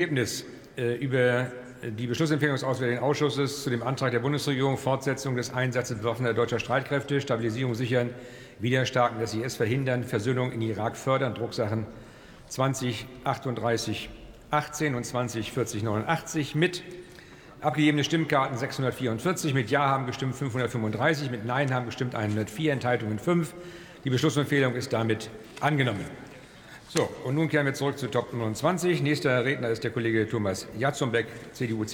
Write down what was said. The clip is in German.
Ergebnis äh, über die Beschlussempfehlung des Auswärtigen Ausschusses zu dem Antrag der Bundesregierung Fortsetzung des Einsatzes bewaffneter deutscher Streitkräfte, Stabilisierung sichern, Widerstaaten des IS verhindern, Versöhnung in Irak fördern, Drucksachen 2038 18 und 2040 89 mit abgegebene Stimmkarten 644, mit Ja haben gestimmt 535, mit Nein haben gestimmt 104, Enthaltungen 5. Die Beschlussempfehlung ist damit angenommen. So, und nun kehren wir zurück zu Top 29. Nächster Redner ist der Kollege Thomas Jatzombeck, CDU, CSU.